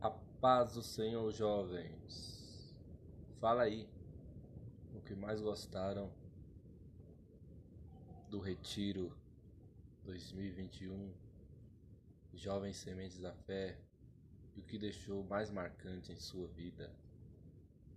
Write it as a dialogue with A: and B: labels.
A: A paz do Senhor, jovens. Fala aí o que mais gostaram do Retiro 2021, Jovens Sementes da Fé, e o que deixou mais marcante em sua vida.